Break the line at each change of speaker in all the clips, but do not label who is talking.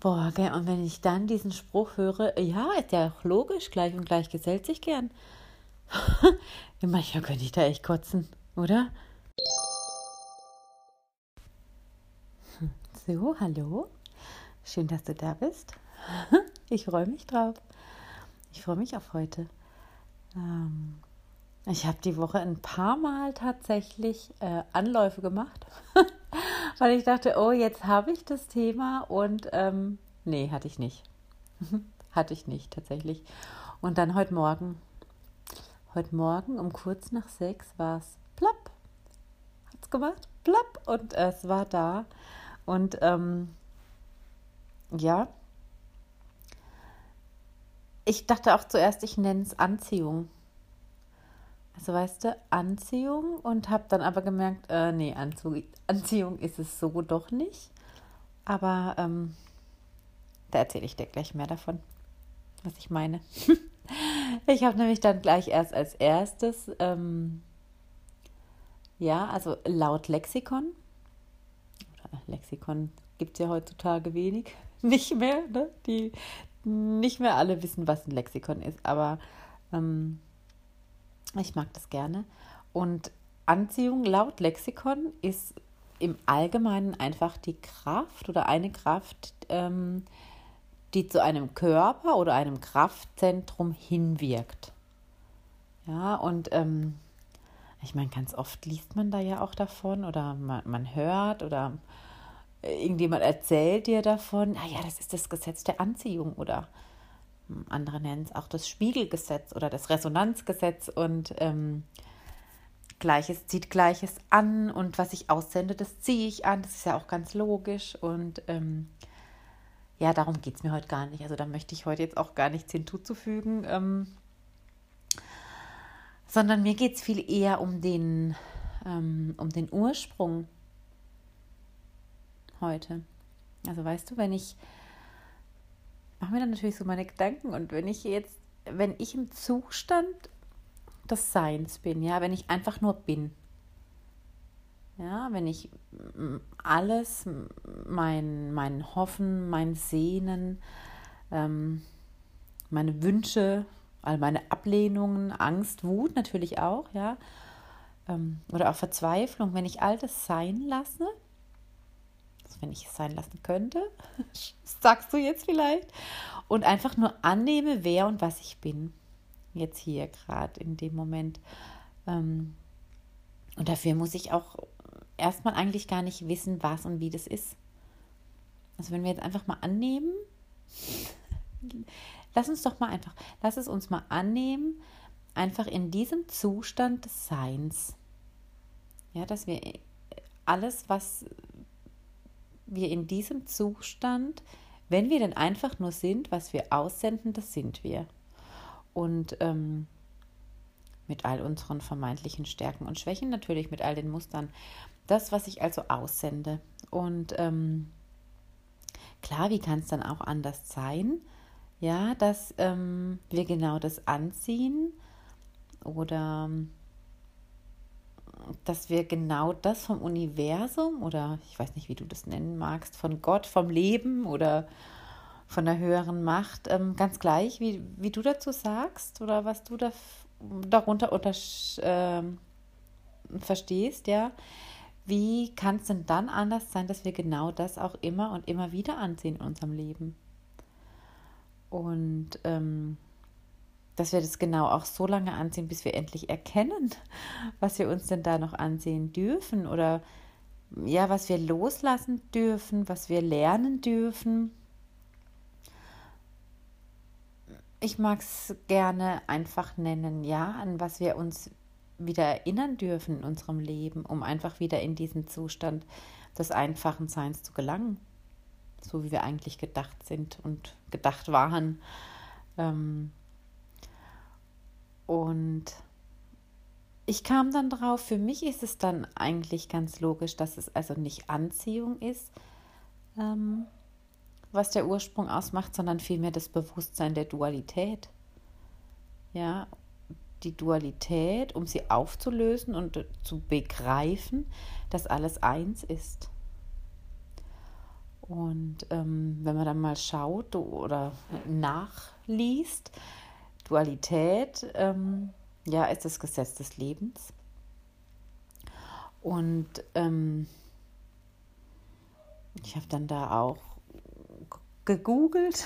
Boah, gell, und wenn ich dann diesen Spruch höre, ja, ist ja auch logisch, gleich und gleich gesellt sich gern. Manchmal könnte ich da echt kotzen, oder? So, hallo. Schön, dass du da bist. Ich freue mich drauf. Ich freue mich auf heute. Ähm, ich habe die Woche ein paar Mal tatsächlich äh, Anläufe gemacht, weil ich dachte, oh, jetzt habe ich das Thema und ähm, nee, hatte ich nicht. hatte ich nicht tatsächlich. Und dann heute Morgen, heute Morgen um kurz nach sechs war es plopp, hat es gemacht, plopp und es war da. Und ähm, ja, ich dachte auch zuerst, ich nenne es Anziehung. Also weißt du, Anziehung und habe dann aber gemerkt, äh, nee, Anzug, Anziehung ist es so doch nicht. Aber ähm, da erzähle ich dir gleich mehr davon, was ich meine. ich habe nämlich dann gleich erst als erstes, ähm, ja, also laut Lexikon, Lexikon gibt es ja heutzutage wenig, nicht mehr, ne? Die, nicht mehr alle wissen, was ein Lexikon ist, aber ähm, ich mag das gerne. Und Anziehung laut Lexikon ist im Allgemeinen einfach die Kraft oder eine Kraft, ähm, die zu einem Körper oder einem Kraftzentrum hinwirkt. Ja, und ähm, ich meine, ganz oft liest man da ja auch davon oder man, man hört oder irgendjemand erzählt dir davon, ah ja, das ist das Gesetz der Anziehung oder andere nennen es auch das Spiegelgesetz oder das Resonanzgesetz und ähm, Gleiches zieht Gleiches an und was ich aussende, das ziehe ich an. Das ist ja auch ganz logisch und ähm, ja, darum geht es mir heute gar nicht. Also da möchte ich heute jetzt auch gar nichts hinzuzufügen, ähm, sondern mir geht es viel eher um den, ähm, um den Ursprung heute. Also weißt du, wenn ich mache mir dann natürlich so meine Gedanken und wenn ich jetzt, wenn ich im Zustand des Seins bin, ja, wenn ich einfach nur bin, ja, wenn ich alles, mein, mein Hoffen, mein Sehnen, ähm, meine Wünsche, all meine Ablehnungen, Angst, Wut natürlich auch, ja, ähm, oder auch Verzweiflung, wenn ich all das sein lasse, wenn ich es sein lassen könnte, sagst du jetzt vielleicht, und einfach nur annehme, wer und was ich bin. Jetzt hier gerade in dem Moment. Ähm, und dafür muss ich auch erstmal eigentlich gar nicht wissen, was und wie das ist. Also wenn wir jetzt einfach mal annehmen, lass uns doch mal einfach, lass es uns mal annehmen, einfach in diesem Zustand des Seins. Ja, dass wir alles, was wir in diesem Zustand, wenn wir denn einfach nur sind, was wir aussenden, das sind wir. Und ähm, mit all unseren vermeintlichen Stärken und Schwächen, natürlich mit all den Mustern. Das, was ich also aussende. Und ähm, klar, wie kann es dann auch anders sein? Ja, dass ähm, wir genau das anziehen oder dass wir genau das vom Universum oder ich weiß nicht, wie du das nennen magst, von Gott, vom Leben oder von der höheren Macht, ähm, ganz gleich, wie, wie du dazu sagst oder was du da, darunter unter, äh, verstehst, ja. Wie kann es denn dann anders sein, dass wir genau das auch immer und immer wieder ansehen in unserem Leben? Und ähm, dass wir das genau auch so lange ansehen, bis wir endlich erkennen, was wir uns denn da noch ansehen dürfen oder ja, was wir loslassen dürfen, was wir lernen dürfen. Ich mag es gerne einfach nennen, ja, an was wir uns wieder erinnern dürfen in unserem Leben, um einfach wieder in diesen Zustand des einfachen Seins zu gelangen, so wie wir eigentlich gedacht sind und gedacht waren. Ähm, und ich kam dann drauf, für mich ist es dann eigentlich ganz logisch, dass es also nicht Anziehung ist, ähm, was der Ursprung ausmacht, sondern vielmehr das Bewusstsein der Dualität. Ja, die Dualität, um sie aufzulösen und zu begreifen, dass alles eins ist. Und ähm, wenn man dann mal schaut oder nachliest, Dualität, ähm, ja, ist das Gesetz des Lebens. Und ähm, ich habe dann da auch gegoogelt.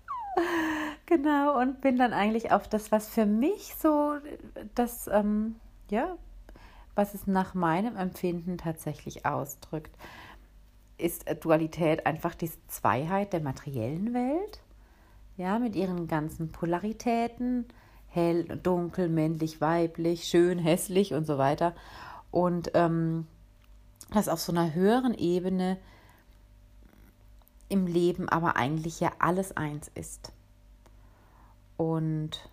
genau, und bin dann eigentlich auf das, was für mich so das, ähm, ja, was es nach meinem Empfinden tatsächlich ausdrückt, ist Dualität einfach die Zweiheit der materiellen Welt, ja, mit ihren ganzen Polaritäten, hell, dunkel, männlich, weiblich, schön, hässlich und so weiter. Und ähm, das auf so einer höheren Ebene im Leben aber eigentlich ja alles eins ist. Und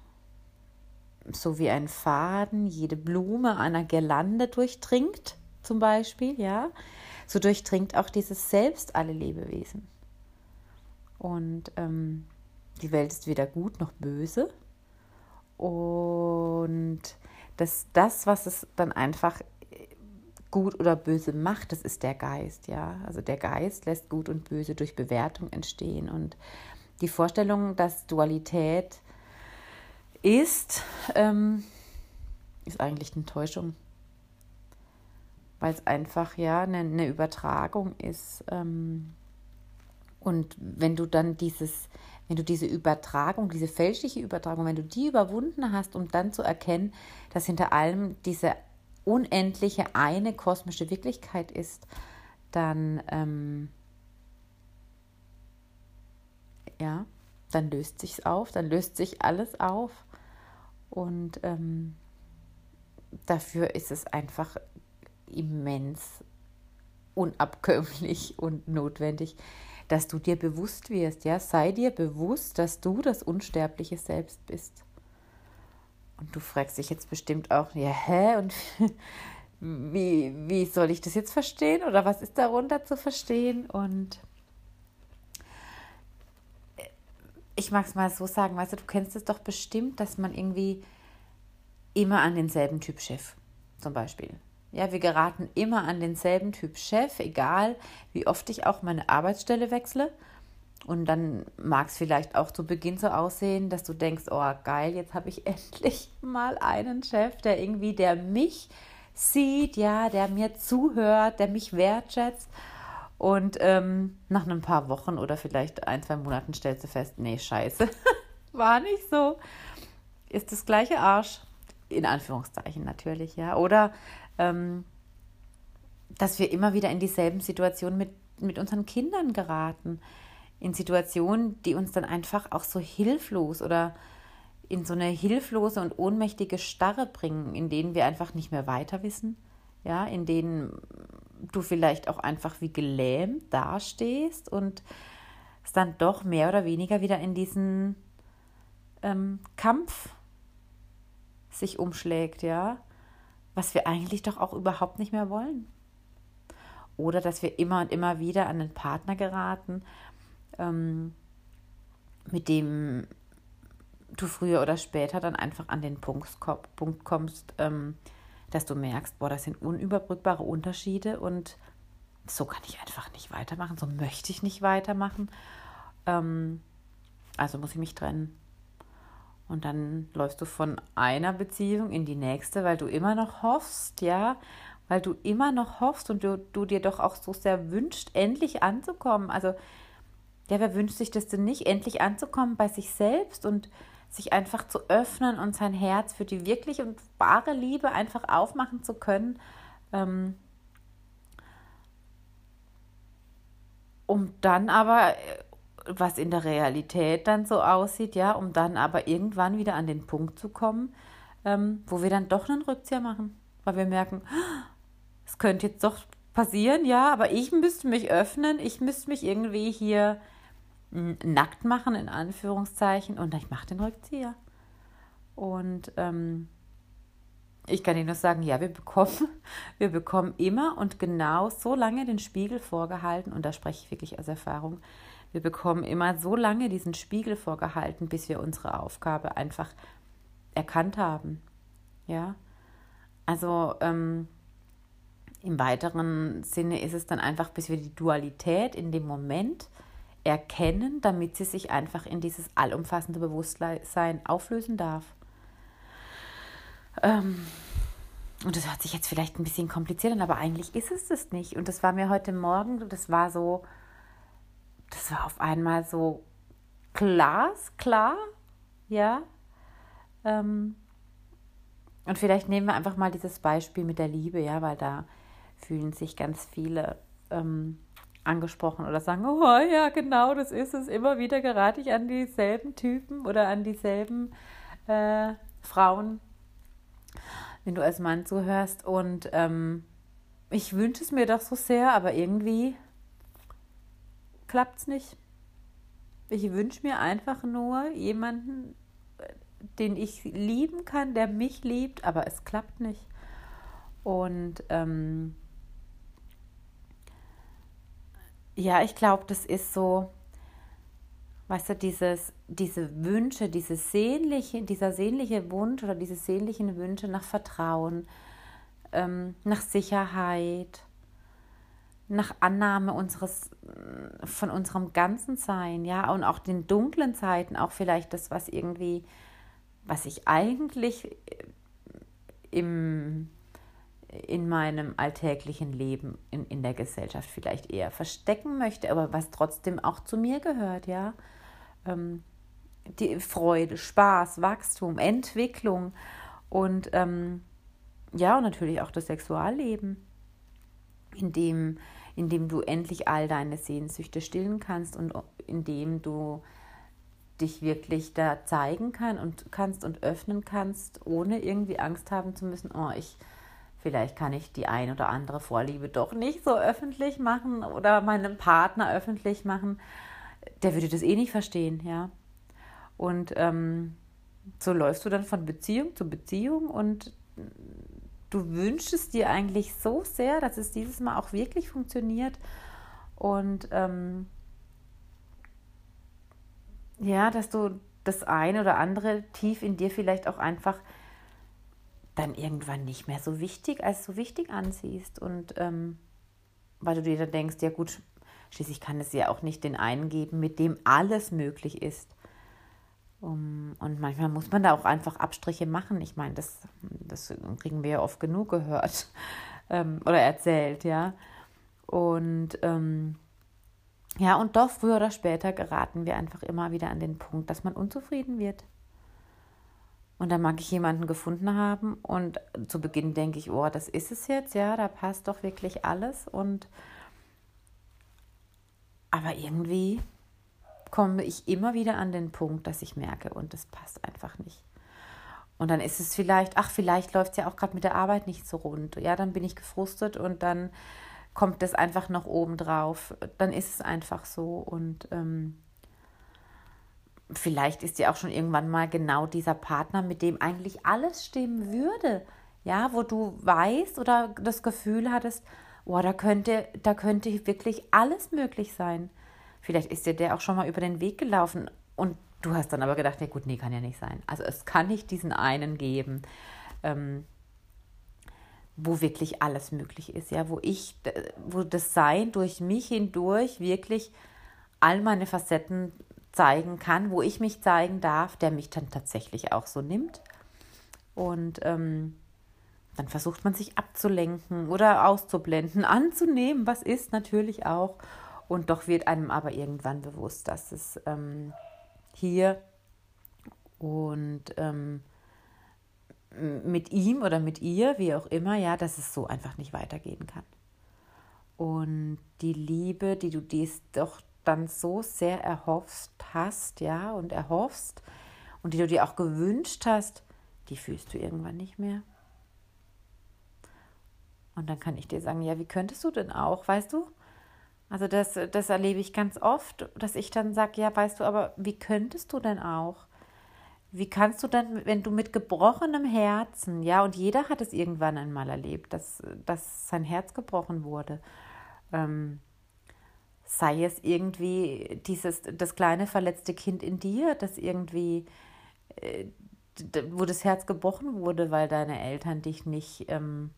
so wie ein Faden jede Blume einer Girlande durchdringt, zum Beispiel, ja, so durchdringt auch dieses Selbst alle Lebewesen. Und ähm, die Welt ist weder gut noch böse. Und das, das, was es dann einfach gut oder böse macht, das ist der Geist, ja. Also der Geist lässt gut und böse durch Bewertung entstehen. Und die Vorstellung, dass Dualität ist, ähm, ist eigentlich eine Täuschung. Weil es einfach ja eine, eine Übertragung ist. Ähm, und wenn du dann dieses, wenn du diese Übertragung, diese fälschliche Übertragung, wenn du die überwunden hast, um dann zu erkennen, dass hinter allem diese unendliche eine kosmische Wirklichkeit ist, dann ähm, ja, dann löst sich's auf, dann löst sich alles auf. Und ähm, dafür ist es einfach immens unabkömmlich und notwendig, dass du dir bewusst wirst, ja, sei dir bewusst, dass du das unsterbliche Selbst bist. Und du fragst dich jetzt bestimmt auch, ja, hä? Und wie, wie soll ich das jetzt verstehen? Oder was ist darunter zu verstehen? Und ich mag es mal so sagen, weißt du, du kennst es doch bestimmt, dass man irgendwie immer an denselben Typ Chef, zum Beispiel. Ja, wir geraten immer an denselben Typ Chef, egal wie oft ich auch meine Arbeitsstelle wechsle. Und dann mag es vielleicht auch zu Beginn so aussehen, dass du denkst, oh geil, jetzt habe ich endlich mal einen Chef, der irgendwie, der mich sieht, ja, der mir zuhört, der mich wertschätzt. Und ähm, nach ein paar Wochen oder vielleicht ein, zwei Monaten stellst du fest, nee, scheiße, war nicht so. Ist das gleiche Arsch. In Anführungszeichen natürlich, ja. Oder ähm, dass wir immer wieder in dieselben Situationen mit, mit unseren Kindern geraten. In Situationen, die uns dann einfach auch so hilflos oder in so eine hilflose und ohnmächtige Starre bringen, in denen wir einfach nicht mehr weiter wissen, ja, in denen du vielleicht auch einfach wie gelähmt dastehst und es dann doch mehr oder weniger wieder in diesen ähm, Kampf sich umschlägt, ja, was wir eigentlich doch auch überhaupt nicht mehr wollen. Oder dass wir immer und immer wieder an einen Partner geraten ähm, mit dem du früher oder später dann einfach an den Punkt, Punkt kommst, ähm, dass du merkst, boah, das sind unüberbrückbare Unterschiede und so kann ich einfach nicht weitermachen, so möchte ich nicht weitermachen. Ähm, also muss ich mich trennen. Und dann läufst du von einer Beziehung in die nächste, weil du immer noch hoffst, ja, weil du immer noch hoffst und du, du dir doch auch so sehr wünscht, endlich anzukommen. Also ja, wer wünscht sich das denn nicht, endlich anzukommen bei sich selbst und sich einfach zu öffnen und sein Herz für die wirkliche und wahre Liebe einfach aufmachen zu können, ähm, um dann aber, was in der Realität dann so aussieht, ja, um dann aber irgendwann wieder an den Punkt zu kommen, ähm, wo wir dann doch einen Rückzieher machen, weil wir merken, es könnte jetzt doch passieren, ja, aber ich müsste mich öffnen, ich müsste mich irgendwie hier nackt machen, in Anführungszeichen, und ich mache den Rückzieher. Und ähm, ich kann Ihnen nur sagen, ja, wir bekommen, wir bekommen immer und genau so lange den Spiegel vorgehalten, und da spreche ich wirklich aus Erfahrung, wir bekommen immer so lange diesen Spiegel vorgehalten, bis wir unsere Aufgabe einfach erkannt haben. Ja, also ähm, im weiteren Sinne ist es dann einfach, bis wir die Dualität in dem Moment erkennen, damit sie sich einfach in dieses allumfassende Bewusstsein auflösen darf. Ähm, und das hört sich jetzt vielleicht ein bisschen kompliziert an, aber eigentlich ist es das nicht. Und das war mir heute Morgen, das war so, das war auf einmal so glasklar, ja. Ähm, und vielleicht nehmen wir einfach mal dieses Beispiel mit der Liebe, ja, weil da fühlen sich ganz viele ähm, angesprochen oder sagen, oh ja, genau, das ist es. Immer wieder gerate ich an dieselben Typen oder an dieselben äh, Frauen, wenn du als Mann zuhörst. Und ähm, ich wünsche es mir doch so sehr, aber irgendwie klappt es nicht. Ich wünsche mir einfach nur jemanden, den ich lieben kann, der mich liebt, aber es klappt nicht. Und ähm, ja, ich glaube, das ist so, weißt du, dieses, diese Wünsche, diese sehnliche, dieser sehnliche Wunsch oder diese sehnlichen Wünsche nach Vertrauen, ähm, nach Sicherheit, nach Annahme unseres, von unserem ganzen Sein, ja, und auch den dunklen Zeiten, auch vielleicht das, was irgendwie, was ich eigentlich im in meinem alltäglichen Leben in, in der Gesellschaft vielleicht eher verstecken möchte, aber was trotzdem auch zu mir gehört, ja. Ähm, die Freude, Spaß, Wachstum, Entwicklung und ähm, ja, und natürlich auch das Sexualleben, in dem, in dem du endlich all deine Sehnsüchte stillen kannst und in dem du dich wirklich da zeigen kann und kannst und öffnen kannst, ohne irgendwie Angst haben zu müssen, oh, ich Vielleicht kann ich die ein oder andere Vorliebe doch nicht so öffentlich machen oder meinem Partner öffentlich machen. Der würde das eh nicht verstehen, ja. Und ähm, so läufst du dann von Beziehung zu Beziehung und du wünschst dir eigentlich so sehr, dass es dieses Mal auch wirklich funktioniert. Und ähm, ja, dass du das eine oder andere tief in dir vielleicht auch einfach dann irgendwann nicht mehr so wichtig als so wichtig ansiehst. Und ähm, weil du dir dann denkst, ja gut, schließlich kann es ja auch nicht den einen geben, mit dem alles möglich ist. Um, und manchmal muss man da auch einfach Abstriche machen. Ich meine, das, das kriegen wir ja oft genug gehört ähm, oder erzählt, ja. Und ähm, ja, und doch früher oder später geraten wir einfach immer wieder an den Punkt, dass man unzufrieden wird. Und dann mag ich jemanden gefunden haben und zu Beginn denke ich, oh, das ist es jetzt, ja, da passt doch wirklich alles. Und aber irgendwie komme ich immer wieder an den Punkt, dass ich merke, und das passt einfach nicht. Und dann ist es vielleicht, ach, vielleicht läuft es ja auch gerade mit der Arbeit nicht so rund. Ja, dann bin ich gefrustet und dann kommt das einfach noch oben drauf. Dann ist es einfach so. Und ähm, vielleicht ist ja auch schon irgendwann mal genau dieser Partner, mit dem eigentlich alles stimmen würde. Ja, wo du weißt oder das Gefühl hattest, oh, da könnte, da könnte wirklich alles möglich sein. Vielleicht ist dir der auch schon mal über den Weg gelaufen und du hast dann aber gedacht, ja gut, nee, kann ja nicht sein. Also es kann nicht diesen einen geben, ähm, wo wirklich alles möglich ist, ja, wo ich, wo das Sein durch mich hindurch wirklich all meine Facetten zeigen kann, wo ich mich zeigen darf, der mich dann tatsächlich auch so nimmt. Und ähm, dann versucht man sich abzulenken oder auszublenden, anzunehmen, was ist natürlich auch. Und doch wird einem aber irgendwann bewusst, dass es ähm, hier und ähm, mit ihm oder mit ihr, wie auch immer, ja, dass es so einfach nicht weitergehen kann. Und die Liebe, die du dies doch dann so sehr erhoffst hast, ja, und erhoffst und die du dir auch gewünscht hast, die fühlst du irgendwann nicht mehr. Und dann kann ich dir sagen, ja, wie könntest du denn auch, weißt du? Also das, das erlebe ich ganz oft, dass ich dann sage, ja, weißt du, aber wie könntest du denn auch? Wie kannst du dann, wenn du mit gebrochenem Herzen, ja, und jeder hat es irgendwann einmal erlebt, dass, dass sein Herz gebrochen wurde, ähm, sei es irgendwie dieses, das kleine verletzte Kind in dir, das irgendwie, äh, wo das Herz gebrochen wurde, weil deine Eltern dich nicht ähm,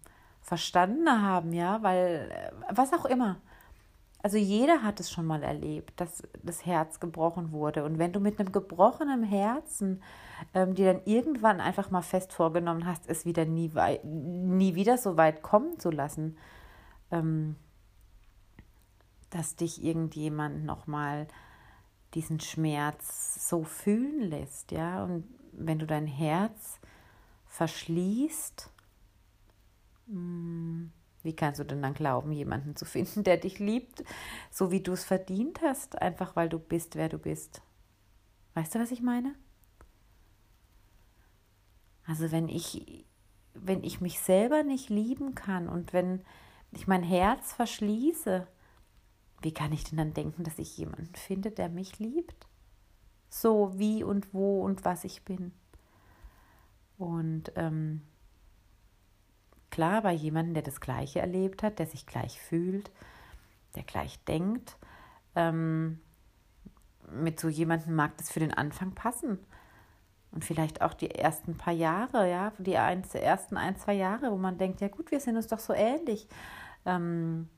verstanden haben, ja, weil äh, was auch immer. Also jeder hat es schon mal erlebt, dass das Herz gebrochen wurde. Und wenn du mit einem gebrochenen Herzen ähm, dir dann irgendwann einfach mal fest vorgenommen hast, es wieder nie, wei nie wieder so weit kommen zu lassen, ähm, dass dich irgendjemand nochmal diesen Schmerz so fühlen lässt, ja. Und wenn du dein Herz verschließt, hm, wie kannst du denn dann glauben, jemanden zu finden, der dich liebt, so wie du es verdient hast, einfach weil du bist, wer du bist? Weißt du, was ich meine? Also wenn ich, wenn ich mich selber nicht lieben kann und wenn ich mein Herz verschließe, wie kann ich denn dann denken, dass ich jemanden finde, der mich liebt? So wie und wo und was ich bin. Und ähm, klar, bei jemandem, der das Gleiche erlebt hat, der sich gleich fühlt, der gleich denkt, ähm, mit so jemandem mag das für den Anfang passen. Und vielleicht auch die ersten paar Jahre, ja, die ein, ersten ein, zwei Jahre, wo man denkt, ja gut, wir sind uns doch so ähnlich. Ähm,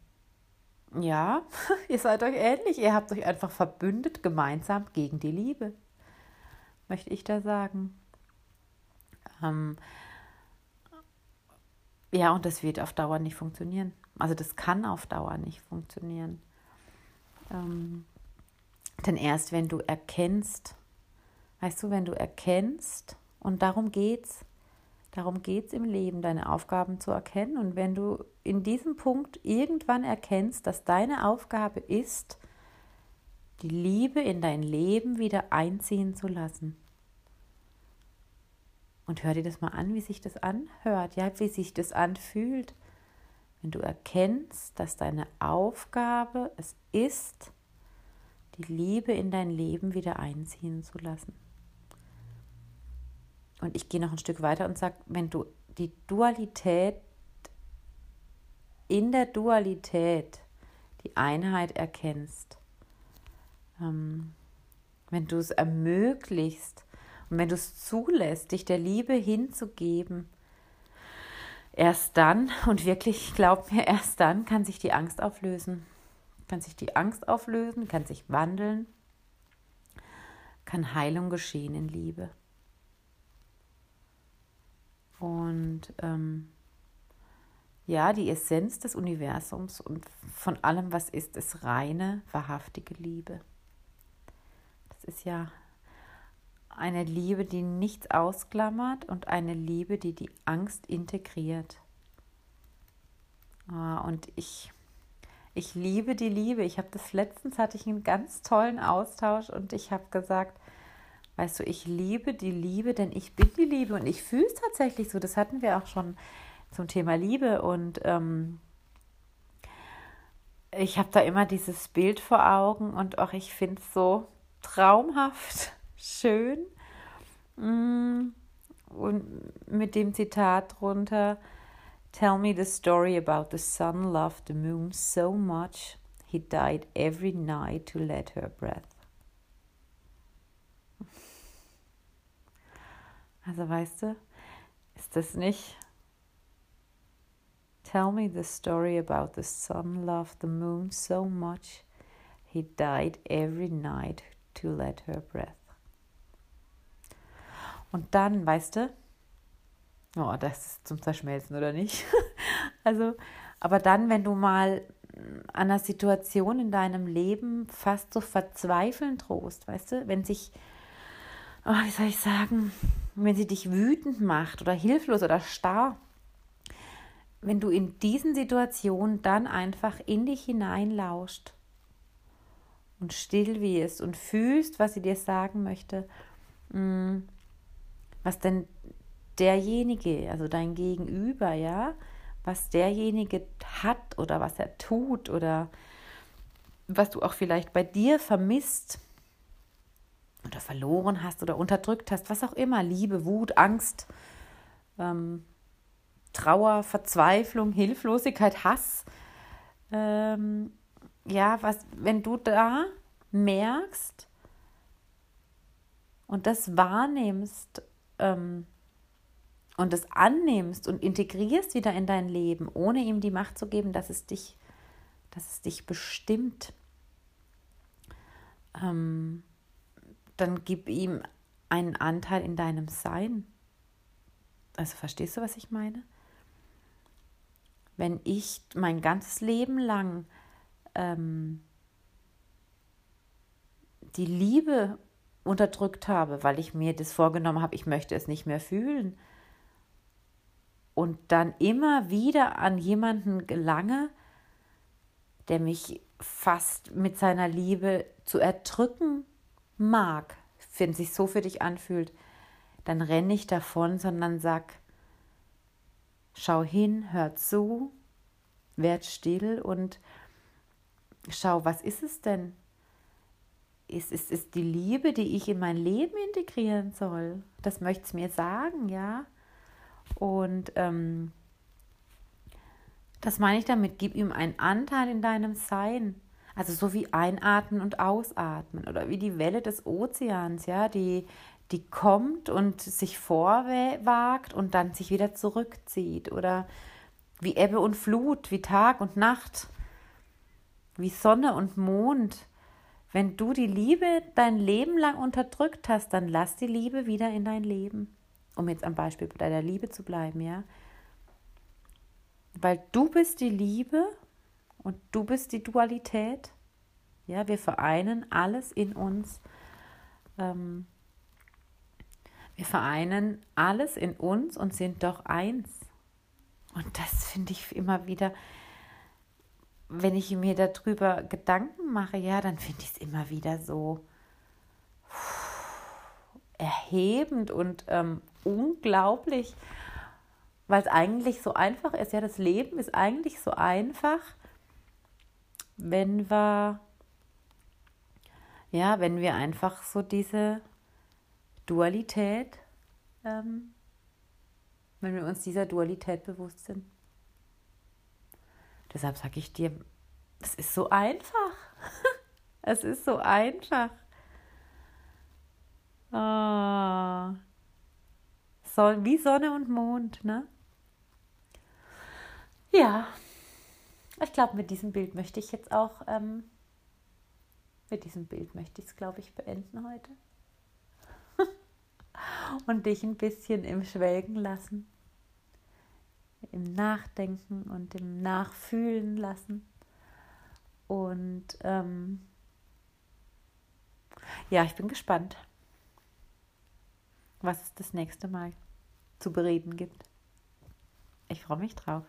ja, ihr seid euch ähnlich. Ihr habt euch einfach verbündet gemeinsam gegen die Liebe, möchte ich da sagen. Ähm, ja, und das wird auf Dauer nicht funktionieren. Also das kann auf Dauer nicht funktionieren. Ähm, denn erst wenn du erkennst, weißt du, wenn du erkennst, und darum geht's, Darum geht es im Leben, deine Aufgaben zu erkennen. Und wenn du in diesem Punkt irgendwann erkennst, dass deine Aufgabe ist, die Liebe in dein Leben wieder einziehen zu lassen. Und hör dir das mal an, wie sich das anhört, ja, wie sich das anfühlt. Wenn du erkennst, dass deine Aufgabe es ist, die Liebe in dein Leben wieder einziehen zu lassen. Und ich gehe noch ein Stück weiter und sage, wenn du die Dualität, in der Dualität die Einheit erkennst, ähm, wenn du es ermöglicht und wenn du es zulässt, dich der Liebe hinzugeben, erst dann, und wirklich, glaub mir, erst dann kann sich die Angst auflösen. Kann sich die Angst auflösen, kann sich wandeln, kann Heilung geschehen in Liebe. Und ähm, ja, die Essenz des Universums und von allem, was ist, ist reine, wahrhaftige Liebe. Das ist ja eine Liebe, die nichts ausklammert und eine Liebe, die die Angst integriert. Ah, und ich, ich liebe die Liebe. Ich habe das letztens hatte ich einen ganz tollen Austausch und ich habe gesagt, Weißt du, ich liebe die Liebe, denn ich bin die Liebe und ich fühle es tatsächlich so. Das hatten wir auch schon zum Thema Liebe und ähm, ich habe da immer dieses Bild vor Augen und auch ich finde es so traumhaft schön. Mm, und mit dem Zitat drunter, Tell me the story about the sun loved the moon so much he died every night to let her breath. Also weißt du, ist das nicht Tell me the story about the sun loved the moon so much he died every night to let her breath. Und dann, weißt du, oh, das ist zum Zerschmelzen oder nicht? also, aber dann, wenn du mal an einer Situation in deinem Leben fast so verzweifeln drohst, weißt du, wenn sich, oh, wie soll ich sagen, wenn sie dich wütend macht oder hilflos oder starr, wenn du in diesen Situationen dann einfach in dich hineinlauscht und still wirst und fühlst, was sie dir sagen möchte, mm, was denn derjenige, also dein Gegenüber, ja, was derjenige hat oder was er tut oder was du auch vielleicht bei dir vermisst, oder verloren hast oder unterdrückt hast, was auch immer, Liebe, Wut, Angst, ähm, Trauer, Verzweiflung, Hilflosigkeit, Hass, ähm, ja, was, wenn du da merkst und das wahrnimmst, ähm, und es annimmst und integrierst wieder in dein Leben, ohne ihm die Macht zu geben, dass es dich, dass es dich bestimmt, ähm, dann gib ihm einen Anteil in deinem Sein. Also verstehst du, was ich meine? Wenn ich mein ganzes Leben lang ähm, die Liebe unterdrückt habe, weil ich mir das vorgenommen habe, ich möchte es nicht mehr fühlen, und dann immer wieder an jemanden gelange, der mich fast mit seiner Liebe zu erdrücken mag, wenn sich so für dich anfühlt, dann renne ich davon, sondern sag, schau hin, hör zu, werd still und schau, was ist es denn? Ist, ist, ist die Liebe, die ich in mein Leben integrieren soll? Das möchte es mir sagen, ja? Und ähm, das meine ich damit, gib ihm einen Anteil in deinem Sein. Also so wie einatmen und ausatmen oder wie die Welle des Ozeans, ja, die, die kommt und sich vorwagt und dann sich wieder zurückzieht. Oder wie Ebbe und Flut, wie Tag und Nacht, wie Sonne und Mond. Wenn du die Liebe dein Leben lang unterdrückt hast, dann lass die Liebe wieder in dein Leben um jetzt am Beispiel bei der Liebe zu bleiben, ja. Weil du bist die Liebe und du bist die Dualität. Ja, wir vereinen alles in uns. Ähm, wir vereinen alles in uns und sind doch eins. Und das finde ich immer wieder, wenn ich mir darüber Gedanken mache, ja, dann finde ich es immer wieder so erhebend und ähm, unglaublich, weil es eigentlich so einfach ist. Ja, das Leben ist eigentlich so einfach, wenn wir, ja, wenn wir einfach so diese Dualität, ähm, wenn wir uns dieser Dualität bewusst sind. Deshalb sage ich dir, es ist so einfach. es ist so einfach. Oh. Son wie Sonne und Mond, ne? Ja, ich glaube, mit diesem Bild möchte ich jetzt auch, ähm, mit diesem Bild möchte ich es, glaube ich, beenden heute. und dich ein bisschen im Schwelgen lassen, im Nachdenken und im Nachfühlen lassen. Und ähm, ja, ich bin gespannt was es das nächste Mal zu bereden gibt. Ich freue mich drauf.